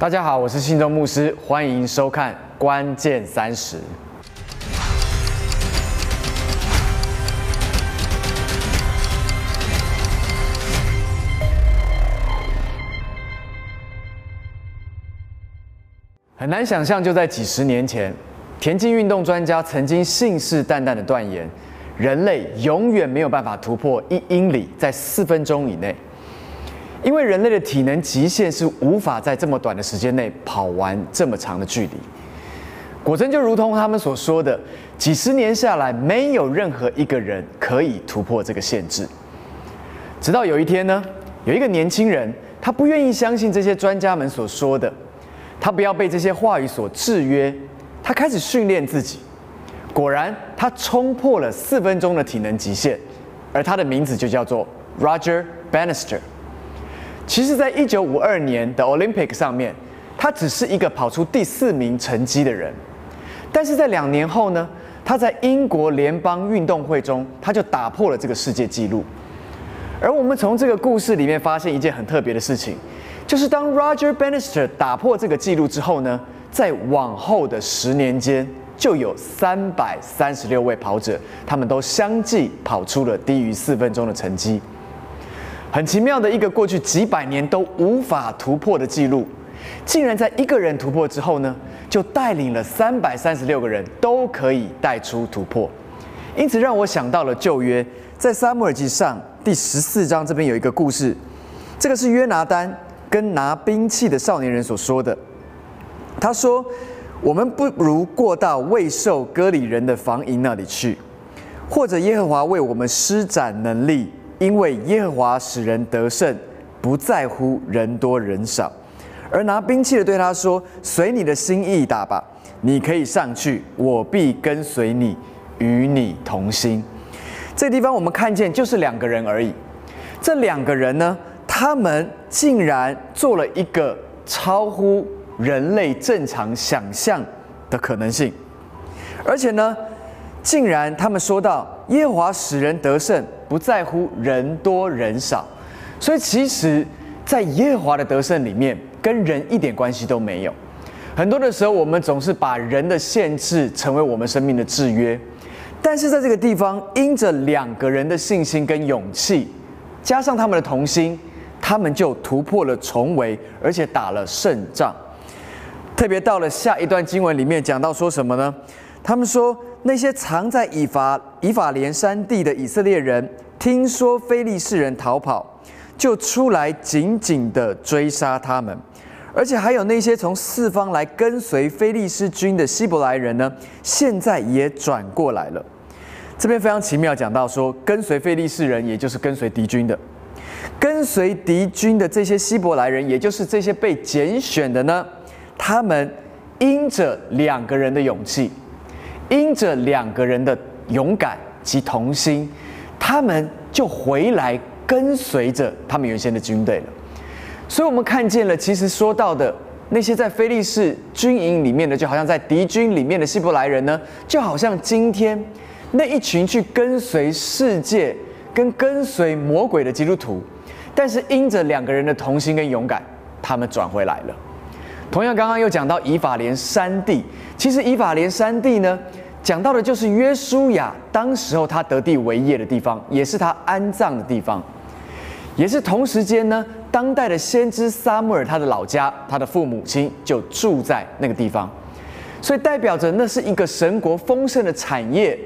大家好，我是信中牧师，欢迎收看《关键三十》。很难想象，就在几十年前，田径运动专家曾经信誓旦旦的断言，人类永远没有办法突破一英里在四分钟以内。因为人类的体能极限是无法在这么短的时间内跑完这么长的距离。果真就如同他们所说的，几十年下来，没有任何一个人可以突破这个限制。直到有一天呢，有一个年轻人，他不愿意相信这些专家们所说的，他不要被这些话语所制约，他开始训练自己。果然，他冲破了四分钟的体能极限，而他的名字就叫做 Roger Bannister。其实，在一九五二年的 Olympic 上面，他只是一个跑出第四名成绩的人。但是在两年后呢，他在英国联邦运动会中，他就打破了这个世界纪录。而我们从这个故事里面发现一件很特别的事情，就是当 Roger Bannister 打破这个纪录之后呢，在往后的十年间，就有三百三十六位跑者，他们都相继跑出了低于四分钟的成绩。很奇妙的一个过去几百年都无法突破的记录，竟然在一个人突破之后呢，就带领了三百三十六个人都可以带出突破。因此让我想到了旧约，在撒母耳记上第十四章这边有一个故事，这个是约拿丹跟拿兵器的少年人所说的。他说：“我们不如过到未受割礼人的房营那里去，或者耶和华为我们施展能力。”因为耶和华使人得胜，不在乎人多人少，而拿兵器的对他说：“随你的心意打吧，你可以上去，我必跟随你，与你同心。”这地方我们看见就是两个人而已。这两个人呢，他们竟然做了一个超乎人类正常想象的可能性，而且呢，竟然他们说到耶和华使人得胜。不在乎人多人少，所以其实，在耶和华的得胜里面，跟人一点关系都没有。很多的时候，我们总是把人的限制成为我们生命的制约，但是在这个地方，因着两个人的信心跟勇气，加上他们的同心，他们就突破了重围，而且打了胜仗。特别到了下一段经文里面讲到说什么呢？他们说。那些藏在以法以法莲山地的以色列人，听说非利士人逃跑，就出来紧紧地追杀他们。而且还有那些从四方来跟随非利士军的希伯来人呢，现在也转过来了。这边非常奇妙，讲到说跟随非利士人，也就是跟随敌军的，跟随敌军的这些希伯来人，也就是这些被拣选的呢，他们因着两个人的勇气。因着两个人的勇敢及同心，他们就回来跟随着他们原先的军队了。所以，我们看见了，其实说到的那些在菲利士军营里面的，就好像在敌军里面的希伯来人呢，就好像今天那一群去跟随世界、跟跟随魔鬼的基督徒，但是因着两个人的同心跟勇敢，他们转回来了。同样，刚刚又讲到以法莲山地，其实以法莲山地呢，讲到的就是约书亚当时候他得地为业的地方，也是他安葬的地方，也是同时间呢，当代的先知撒母耳他的老家，他的父母亲就住在那个地方，所以代表着那是一个神国丰盛的产业，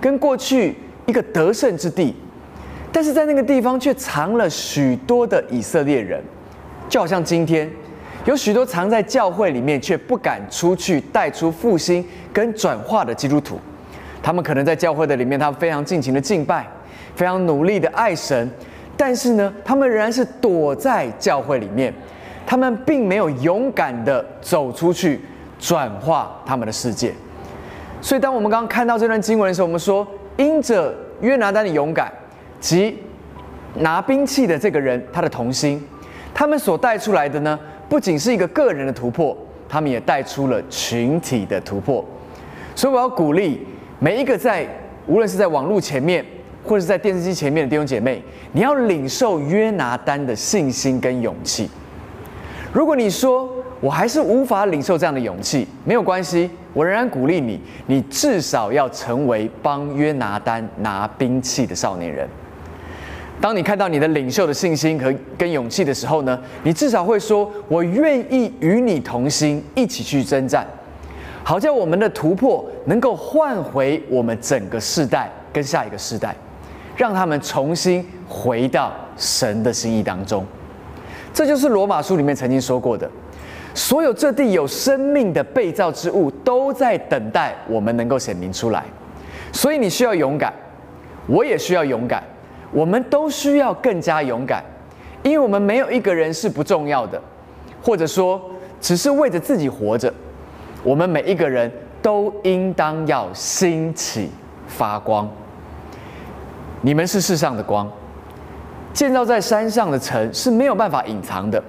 跟过去一个得胜之地，但是在那个地方却藏了许多的以色列人，就好像今天。有许多藏在教会里面却不敢出去带出复兴跟转化的基督徒，他们可能在教会的里面，他们非常尽情的敬拜，非常努力的爱神，但是呢，他们仍然是躲在教会里面，他们并没有勇敢的走出去转化他们的世界。所以，当我们刚刚看到这段经文的时候，我们说，因着约拿丹的勇敢及拿兵器的这个人他的童心，他们所带出来的呢？不仅是一个个人的突破，他们也带出了群体的突破。所以我要鼓励每一个在无论是在网络前面，或者是在电视机前面的弟兄姐妹，你要领受约拿丹的信心跟勇气。如果你说我还是无法领受这样的勇气，没有关系，我仍然鼓励你，你至少要成为帮约拿丹拿兵器的少年人。当你看到你的领袖的信心和跟勇气的时候呢，你至少会说：“我愿意与你同心，一起去征战，好叫我们的突破能够换回我们整个世代跟下一个世代，让他们重新回到神的心意当中。”这就是罗马书里面曾经说过的：“所有这地有生命的被造之物，都在等待我们能够显明出来。”所以你需要勇敢，我也需要勇敢。我们都需要更加勇敢，因为我们没有一个人是不重要的，或者说只是为着自己活着。我们每一个人都应当要兴起发光。你们是世上的光，建造在山上的城是没有办法隐藏的，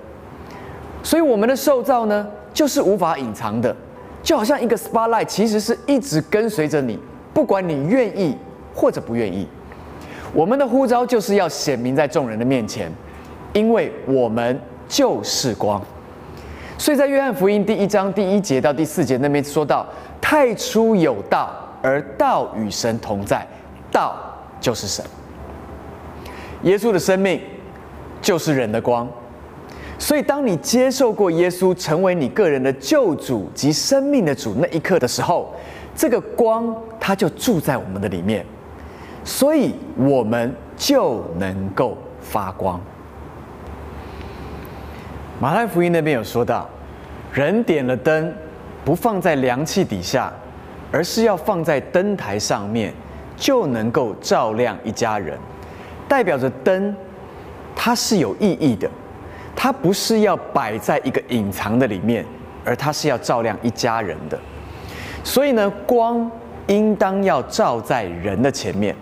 所以我们的受造呢，就是无法隐藏的，就好像一个 spotlight，其实是一直跟随着你，不管你愿意或者不愿意。我们的呼召就是要显明在众人的面前，因为我们就是光。所以在约翰福音第一章第一节到第四节那边说到：太初有道，而道与神同在，道就是神。耶稣的生命就是人的光。所以当你接受过耶稣成为你个人的救主及生命的主那一刻的时候，这个光它就住在我们的里面。所以我们就能够发光。马太福音那边有说到，人点了灯，不放在凉气底下，而是要放在灯台上面，就能够照亮一家人。代表着灯，它是有意义的，它不是要摆在一个隐藏的里面，而它是要照亮一家人的。所以呢，光应当要照在人的前面。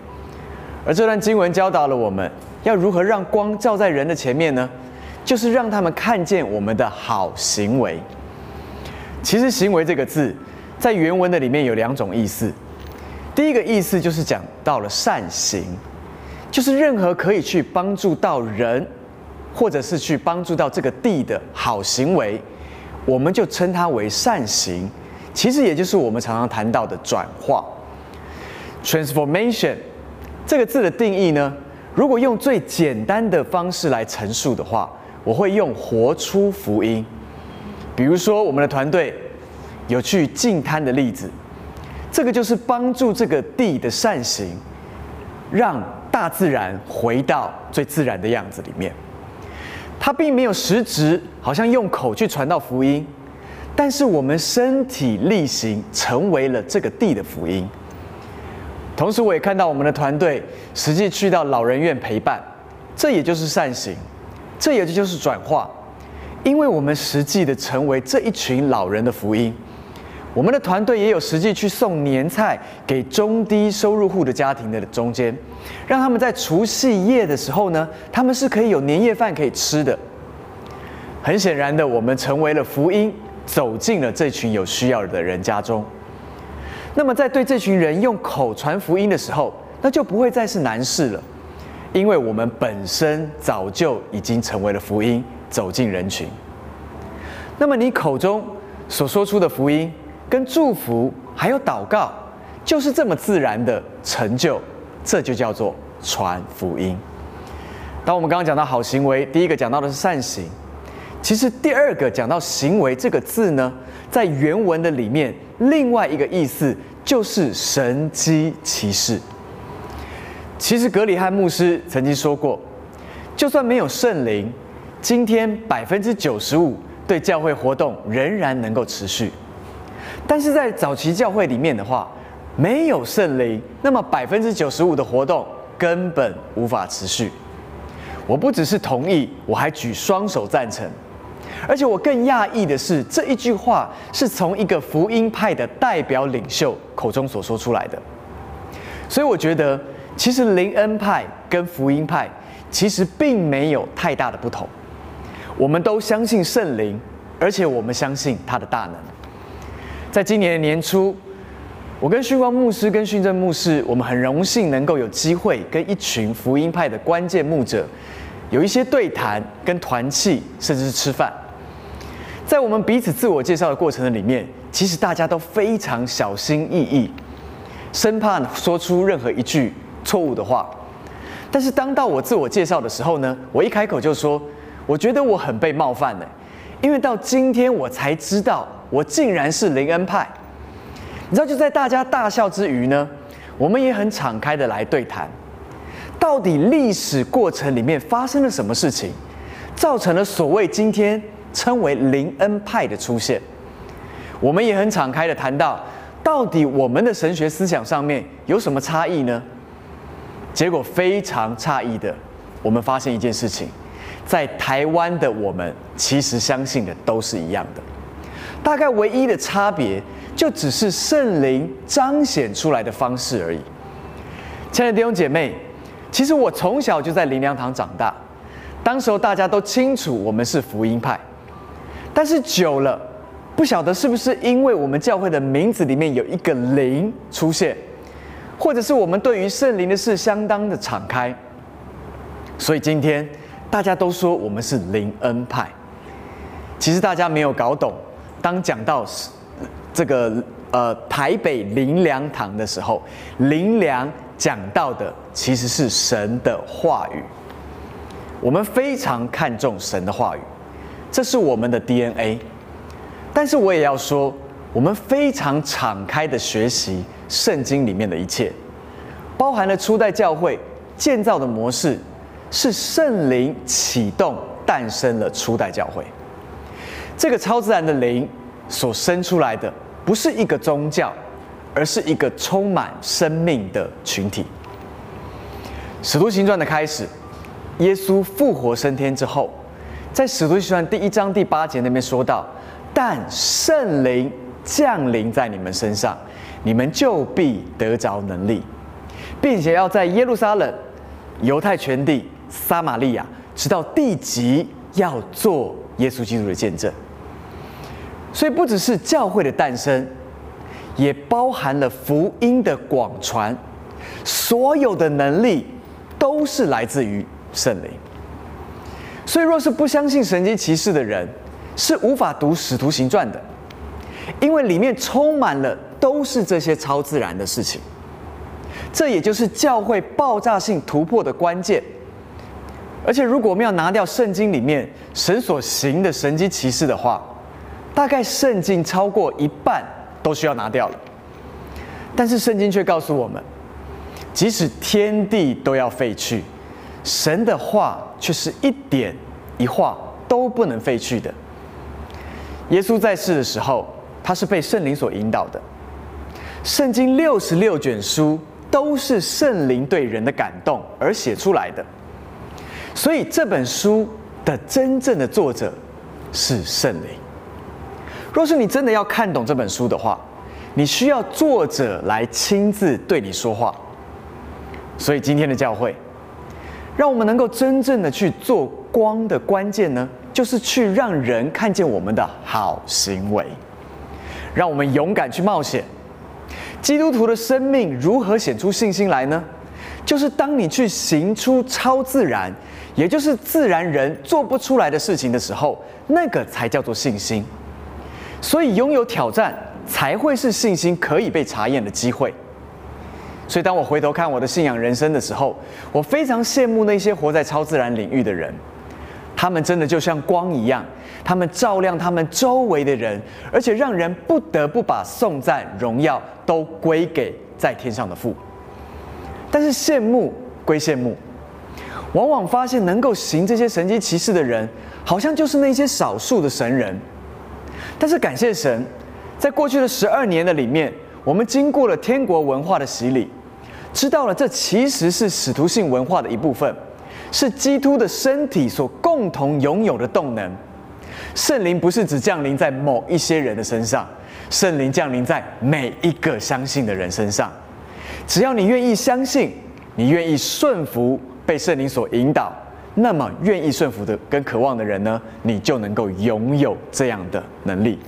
而这段经文教导了我们要如何让光照在人的前面呢？就是让他们看见我们的好行为。其实“行为”这个字在原文的里面有两种意思。第一个意思就是讲到了善行，就是任何可以去帮助到人，或者是去帮助到这个地的好行为，我们就称它为善行。其实也就是我们常常谈到的转化 （transformation）。这个字的定义呢？如果用最简单的方式来陈述的话，我会用“活出福音”。比如说，我们的团队有去净滩的例子，这个就是帮助这个地的善行，让大自然回到最自然的样子里面。它并没有实质，好像用口去传到福音，但是我们身体力行，成为了这个地的福音。同时，我也看到我们的团队实际去到老人院陪伴，这也就是善行，这也就是转化，因为我们实际的成为这一群老人的福音。我们的团队也有实际去送年菜给中低收入户的家庭的中间，让他们在除夕夜的时候呢，他们是可以有年夜饭可以吃的。很显然的，我们成为了福音，走进了这群有需要的人家中。那么，在对这群人用口传福音的时候，那就不会再是难事了，因为我们本身早就已经成为了福音，走进人群。那么，你口中所说出的福音、跟祝福，还有祷告，就是这么自然的成就，这就叫做传福音。当我们刚刚讲到好行为，第一个讲到的是善行，其实第二个讲到行为这个字呢，在原文的里面。另外一个意思就是神机骑士。其实格里汉牧师曾经说过，就算没有圣灵，今天百分之九十五对教会活动仍然能够持续。但是在早期教会里面的话，没有圣灵，那么百分之九十五的活动根本无法持续。我不只是同意，我还举双手赞成。而且我更讶异的是，这一句话是从一个福音派的代表领袖口中所说出来的。所以我觉得，其实灵恩派跟福音派其实并没有太大的不同。我们都相信圣灵，而且我们相信他的大能。在今年的年初，我跟训光牧师跟训正牧师，我们很荣幸能够有机会跟一群福音派的关键牧者有一些对谈、跟团契，甚至是吃饭。在我们彼此自我介绍的过程的里面，其实大家都非常小心翼翼，生怕说出任何一句错误的话。但是当到我自我介绍的时候呢，我一开口就说，我觉得我很被冒犯呢，因为到今天我才知道，我竟然是林恩派。你知道，就在大家大笑之余呢，我们也很敞开的来对谈，到底历史过程里面发生了什么事情，造成了所谓今天称为林恩派的出现。我们也很敞开的谈到，到底我们的神学思想上面有什么差异呢？结果非常诧异的，我们发现一件事情，在台湾的我们其实相信的都是一样的，大概唯一的差别就只是圣灵彰显出来的方式而已。亲爱的弟兄姐妹，其实我从小就在灵粮堂长大，当时候大家都清楚我们是福音派，但是久了，不晓得是不是因为我们教会的名字里面有一个灵出现。或者是我们对于圣灵的事相当的敞开，所以今天大家都说我们是灵恩派。其实大家没有搞懂，当讲到这个呃台北灵粮堂的时候，灵粮讲到的其实是神的话语。我们非常看重神的话语，这是我们的 DNA。但是我也要说，我们非常敞开的学习。圣经里面的一切，包含了初代教会建造的模式，是圣灵启动诞生了初代教会。这个超自然的灵所生出来的，不是一个宗教，而是一个充满生命的群体。使徒行传的开始，耶稣复活升天之后，在使徒行传第一章第八节那边说到，但圣灵降临在你们身上。你们就必得着能力，并且要在耶路撒冷、犹太全地、撒玛利亚，直到地极，要做耶稣基督的见证。所以，不只是教会的诞生，也包含了福音的广传。所有的能力都是来自于圣灵。所以，若是不相信神迹奇事的人，是无法读使徒行传的，因为里面充满了。都是这些超自然的事情，这也就是教会爆炸性突破的关键。而且，如果我们要拿掉圣经里面神所行的神迹奇事的话，大概圣经超过一半都需要拿掉了。但是，圣经却告诉我们，即使天地都要废去，神的话却是一点一画都不能废去的。耶稣在世的时候，他是被圣灵所引导的。圣经六十六卷书都是圣灵对人的感动而写出来的，所以这本书的真正的作者是圣灵。若是你真的要看懂这本书的话，你需要作者来亲自对你说话。所以今天的教会，让我们能够真正的去做光的关键呢，就是去让人看见我们的好行为，让我们勇敢去冒险。基督徒的生命如何显出信心来呢？就是当你去行出超自然，也就是自然人做不出来的事情的时候，那个才叫做信心。所以拥有挑战，才会是信心可以被查验的机会。所以当我回头看我的信仰人生的时候，我非常羡慕那些活在超自然领域的人，他们真的就像光一样。他们照亮他们周围的人，而且让人不得不把颂赞、荣耀都归给在天上的父。但是羡慕归羡慕，往往发现能够行这些神迹奇事的人，好像就是那些少数的神人。但是感谢神，在过去的十二年的里面，我们经过了天国文化的洗礼，知道了这其实是使徒性文化的一部分，是基督的身体所共同拥有的动能。圣灵不是只降临在某一些人的身上，圣灵降临在每一个相信的人身上。只要你愿意相信，你愿意顺服被圣灵所引导，那么愿意顺服的跟渴望的人呢，你就能够拥有这样的能力。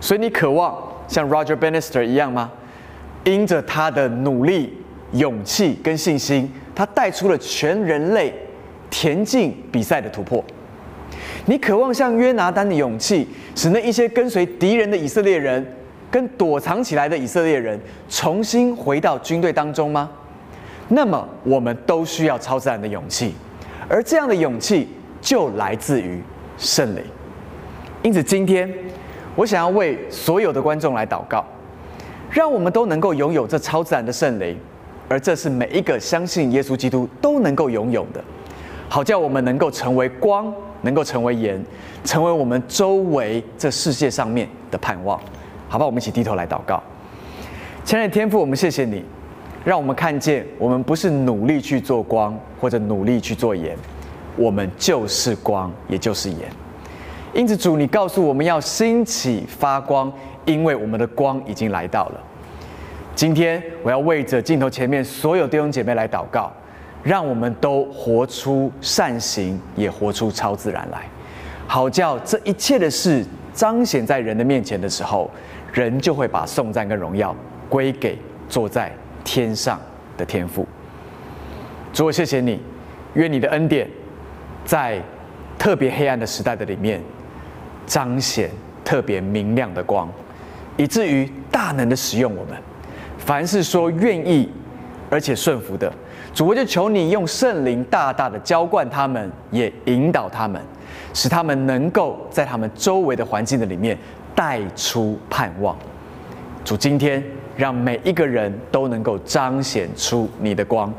所以你渴望像 Roger Bannister 一样吗？因着他的努力、勇气跟信心，他带出了全人类田径比赛的突破。你渴望像约拿丹的勇气，使那一些跟随敌人的以色列人，跟躲藏起来的以色列人，重新回到军队当中吗？那么，我们都需要超自然的勇气，而这样的勇气就来自于圣灵。因此，今天我想要为所有的观众来祷告，让我们都能够拥有这超自然的圣灵，而这是每一个相信耶稣基督都能够拥有的。好叫我们能够成为光，能够成为盐，成为我们周围这世界上面的盼望。好吧，我们一起低头来祷告。亲爱的天父，我们谢谢你，让我们看见我们不是努力去做光，或者努力去做盐，我们就是光，也就是盐。因此，主，你告诉我们要兴起发光，因为我们的光已经来到了。今天，我要为着镜头前面所有弟兄姐妹来祷告。让我们都活出善行，也活出超自然来，好叫这一切的事彰显在人的面前的时候，人就会把颂赞跟荣耀归给坐在天上的天父。主，我谢谢你，愿你的恩典在特别黑暗的时代的里面彰显特别明亮的光，以至于大能的使用我们。凡是说愿意而且顺服的。主，我就求你用圣灵大大的浇灌他们，也引导他们，使他们能够在他们周围的环境的里面带出盼望。主，今天让每一个人都能够彰显出你的光，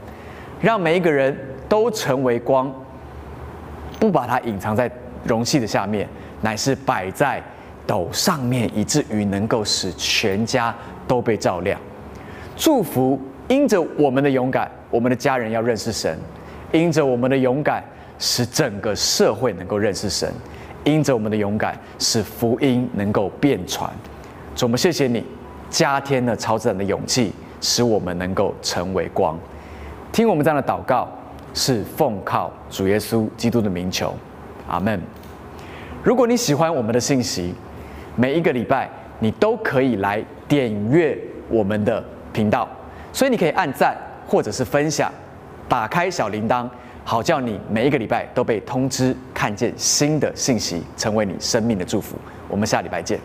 让每一个人都成为光，不把它隐藏在容器的下面，乃是摆在斗上面，以至于能够使全家都被照亮。祝福，因着我们的勇敢。我们的家人要认识神，因着我们的勇敢，使整个社会能够认识神；因着我们的勇敢，使福音能够变传。主，我们谢谢你加添了超自然的勇气，使我们能够成为光。听我们这样的祷告，是奉靠主耶稣基督的名求，阿门。如果你喜欢我们的信息，每一个礼拜你都可以来点阅我们的频道，所以你可以按赞。或者是分享，打开小铃铛，好叫你每一个礼拜都被通知，看见新的信息，成为你生命的祝福。我们下礼拜见。